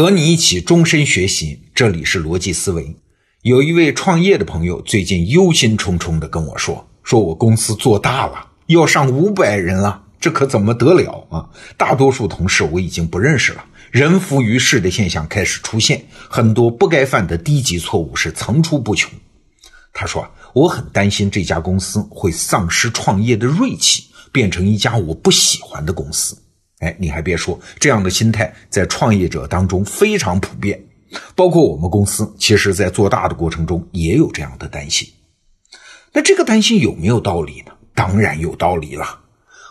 和你一起终身学习，这里是逻辑思维。有一位创业的朋友最近忧心忡忡地跟我说：“说我公司做大了，要上五百人了，这可怎么得了啊？大多数同事我已经不认识了，人浮于事的现象开始出现，很多不该犯的低级错误是层出不穷。”他说：“我很担心这家公司会丧失创业的锐气，变成一家我不喜欢的公司。”哎，你还别说，这样的心态在创业者当中非常普遍，包括我们公司，其实在做大的过程中也有这样的担心。那这个担心有没有道理呢？当然有道理了。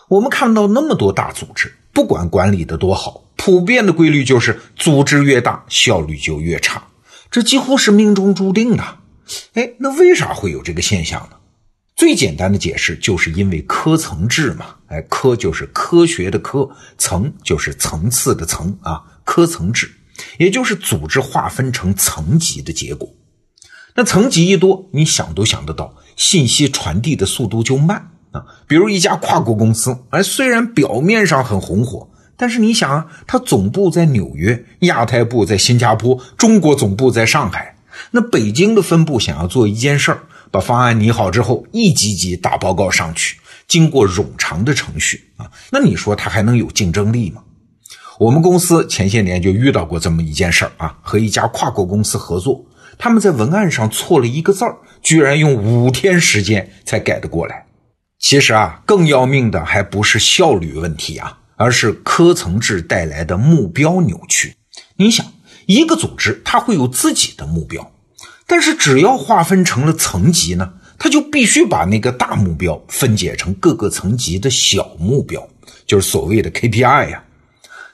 我们看到那么多大组织，不管管理的多好，普遍的规律就是组织越大，效率就越差，这几乎是命中注定的。哎，那为啥会有这个现象呢？最简单的解释就是因为科层制嘛，哎，科就是科学的科，层就是层次的层啊，科层制，也就是组织划分成层级的结果。那层级一多，你想都想得到，信息传递的速度就慢啊。比如一家跨国公司，哎，虽然表面上很红火，但是你想啊，它总部在纽约，亚太部在新加坡，中国总部在上海，那北京的分部想要做一件事儿。把方案拟好之后，一级级打报告上去，经过冗长的程序啊，那你说他还能有竞争力吗？我们公司前些年就遇到过这么一件事儿啊，和一家跨国公司合作，他们在文案上错了一个字儿，居然用五天时间才改得过来。其实啊，更要命的还不是效率问题啊，而是科层制带来的目标扭曲。你想，一个组织它会有自己的目标。但是只要划分成了层级呢，他就必须把那个大目标分解成各个层级的小目标，就是所谓的 KPI 呀。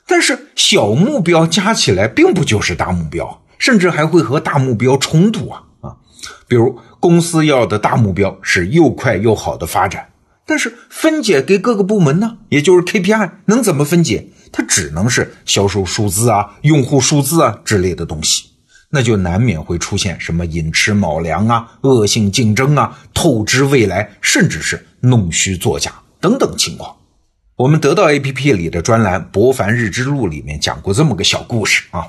但是小目标加起来并不就是大目标，甚至还会和大目标冲突啊啊！比如公司要的大目标是又快又好的发展，但是分解给各个部门呢，也就是 KPI 能怎么分解？它只能是销售数字啊、用户数字啊之类的东西。那就难免会出现什么寅吃卯粮啊、恶性竞争啊、透支未来，甚至是弄虚作假等等情况。我们得到 APP 里的专栏《博凡日之路》里面讲过这么个小故事啊，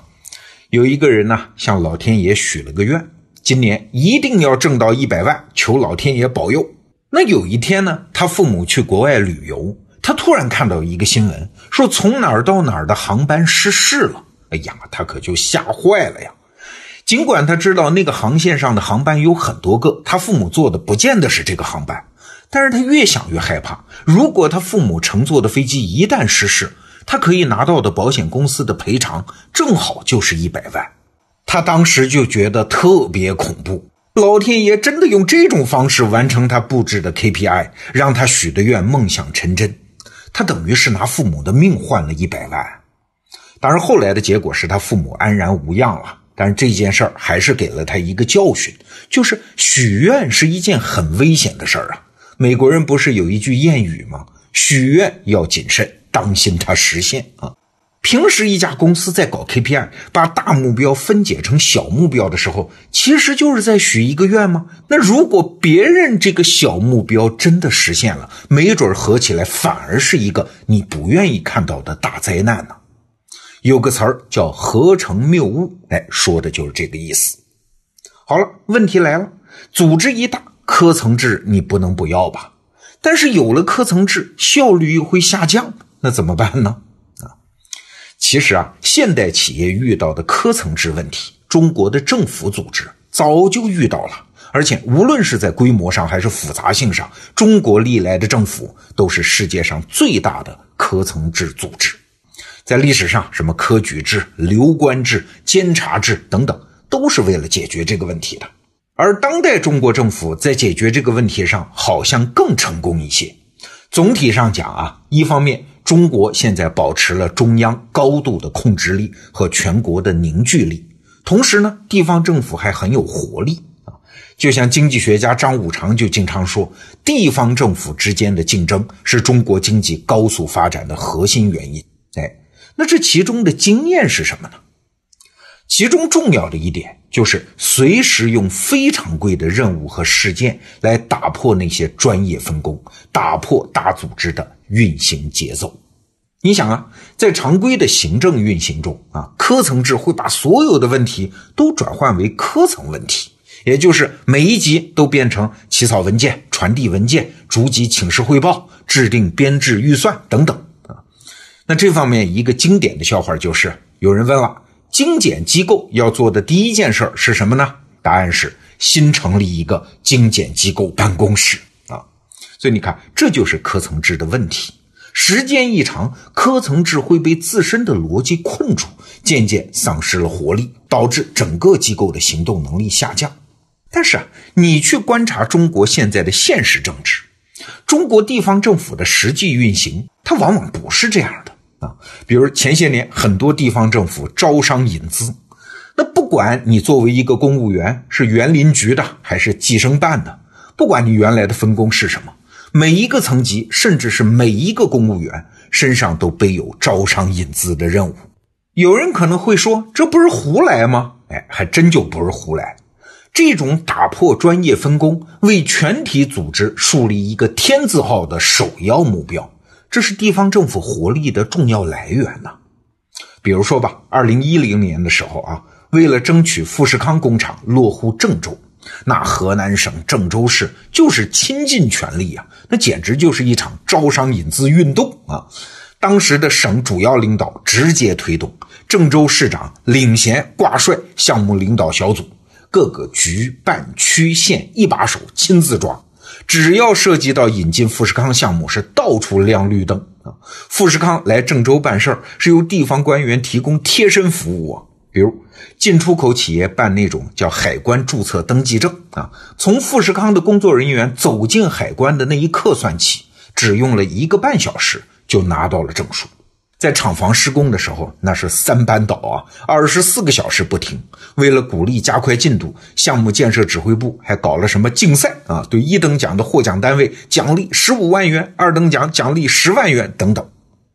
有一个人呢向老天爷许了个愿，今年一定要挣到一百万，求老天爷保佑。那有一天呢，他父母去国外旅游，他突然看到一个新闻，说从哪儿到哪儿的航班失事了。哎呀，他可就吓坏了呀。尽管他知道那个航线上的航班有很多个，他父母坐的不见得是这个航班，但是他越想越害怕。如果他父母乘坐的飞机一旦失事，他可以拿到的保险公司的赔偿正好就是一百万。他当时就觉得特别恐怖，老天爷真的用这种方式完成他布置的 KPI，让他许的愿梦想成真。他等于是拿父母的命换了一百万。当然，后来的结果是他父母安然无恙了。但是这件事儿还是给了他一个教训，就是许愿是一件很危险的事儿啊。美国人不是有一句谚语吗？许愿要谨慎，当心它实现啊。平时一家公司在搞 KPI，把大目标分解成小目标的时候，其实就是在许一个愿吗？那如果别人这个小目标真的实现了，没准合起来反而是一个你不愿意看到的大灾难呢。有个词儿叫“合成谬误”，哎，说的就是这个意思。好了，问题来了，组织一大，科层制你不能不要吧？但是有了科层制，效率又会下降，那怎么办呢？啊，其实啊，现代企业遇到的科层制问题，中国的政府组织早就遇到了，而且无论是在规模上还是复杂性上，中国历来的政府都是世界上最大的科层制组织。在历史上，什么科举制、流官制、监察制等等，都是为了解决这个问题的。而当代中国政府在解决这个问题上，好像更成功一些。总体上讲啊，一方面，中国现在保持了中央高度的控制力和全国的凝聚力，同时呢，地方政府还很有活力啊。就像经济学家张五常就经常说，地方政府之间的竞争是中国经济高速发展的核心原因。哎。那这其中的经验是什么呢？其中重要的一点就是随时用非常规的任务和事件来打破那些专业分工，打破大组织的运行节奏。你想啊，在常规的行政运行中啊，科层制会把所有的问题都转换为科层问题，也就是每一级都变成起草文件、传递文件、逐级请示汇报、制定编制预算等等。那这方面一个经典的笑话就是，有人问了，精简机构要做的第一件事是什么呢？答案是新成立一个精简机构办公室啊。所以你看，这就是科层制的问题。时间一长，科层制会被自身的逻辑困住，渐渐丧失了活力，导致整个机构的行动能力下降。但是啊，你去观察中国现在的现实政治，中国地方政府的实际运行，它往往不是这样的啊。比如前些年，很多地方政府招商引资，那不管你作为一个公务员是园林局的还是计生办的，不管你原来的分工是什么。每一个层级，甚至是每一个公务员身上都背有招商引资的任务。有人可能会说，这不是胡来吗？哎，还真就不是胡来。这种打破专业分工，为全体组织树立一个天字号的首要目标，这是地方政府活力的重要来源呐。比如说吧，二零一零年的时候啊，为了争取富士康工厂落户郑州。那河南省郑州市就是倾尽全力啊，那简直就是一场招商引资运动啊！当时的省主要领导直接推动，郑州市长领衔挂帅项目领导小组，各个局办区县一把手亲自抓，只要涉及到引进富士康项目，是到处亮绿灯啊！富士康来郑州办事儿，是由地方官员提供贴身服务啊。比如进出口企业办那种叫海关注册登记证啊，从富士康的工作人员走进海关的那一刻算起，只用了一个半小时就拿到了证书。在厂房施工的时候，那是三班倒啊，二十四个小时不停。为了鼓励加快进度，项目建设指挥部还搞了什么竞赛啊？对一等奖的获奖单位奖励十五万元，二等奖奖励十万元等等。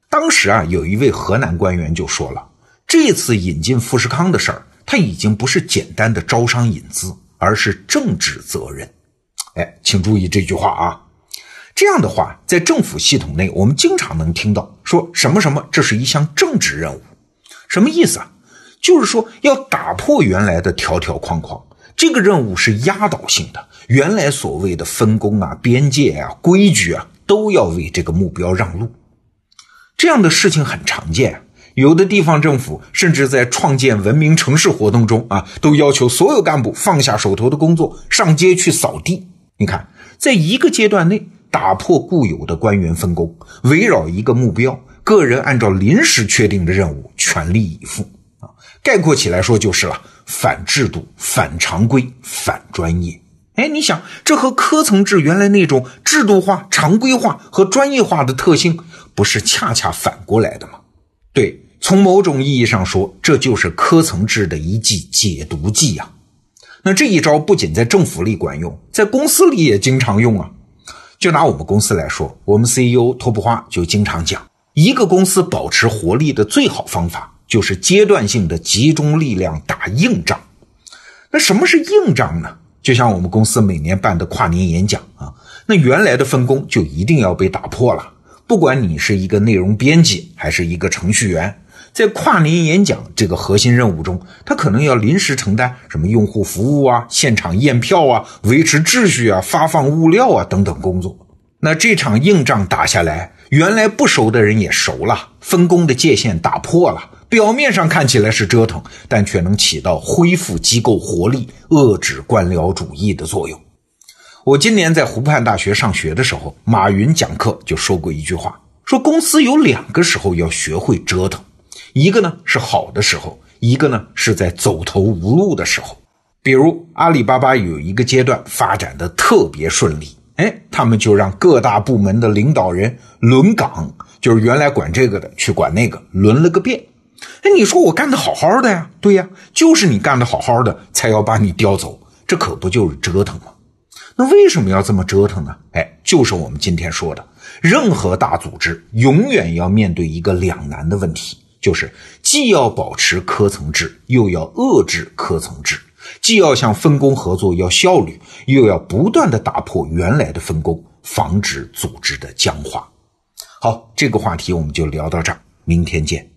当时啊，有一位河南官员就说了。这次引进富士康的事儿，它已经不是简单的招商引资，而是政治责任。哎，请注意这句话啊！这样的话，在政府系统内，我们经常能听到说什么什么，这是一项政治任务，什么意思啊？就是说要打破原来的条条框框，这个任务是压倒性的，原来所谓的分工啊、边界啊、规矩啊，都要为这个目标让路。这样的事情很常见。有的地方政府甚至在创建文明城市活动中啊，都要求所有干部放下手头的工作，上街去扫地。你看，在一个阶段内打破固有的官员分工，围绕一个目标，个人按照临时确定的任务全力以赴啊。概括起来说就是了：反制度、反常规、反专业。哎，你想，这和科层制原来那种制度化、常规化和专业化的特性，不是恰恰反过来的吗？对，从某种意义上说，这就是科层制的一剂解毒剂呀。那这一招不仅在政府里管用，在公司里也经常用啊。就拿我们公司来说，我们 CEO 托布花就经常讲，一个公司保持活力的最好方法，就是阶段性的集中力量打硬仗。那什么是硬仗呢？就像我们公司每年办的跨年演讲啊，那原来的分工就一定要被打破了。不管你是一个内容编辑还是一个程序员，在跨年演讲这个核心任务中，他可能要临时承担什么用户服务啊、现场验票啊、维持秩序啊、发放物料啊等等工作。那这场硬仗打下来，原来不熟的人也熟了，分工的界限打破了，表面上看起来是折腾，但却能起到恢复机构活力、遏制官僚主义的作用。我今年在湖畔大学上学的时候，马云讲课就说过一句话，说公司有两个时候要学会折腾，一个呢是好的时候，一个呢是在走投无路的时候。比如阿里巴巴有一个阶段发展的特别顺利，哎，他们就让各大部门的领导人轮岗，就是原来管这个的去管那个，轮了个遍。哎，你说我干的好好的呀？对呀，就是你干的好好的，才要把你调走，这可不就是折腾吗？那为什么要这么折腾呢？哎，就是我们今天说的，任何大组织永远要面对一个两难的问题，就是既要保持科层制，又要遏制科层制；既要向分工合作要效率，又要不断的打破原来的分工，防止组织的僵化。好，这个话题我们就聊到这儿，明天见。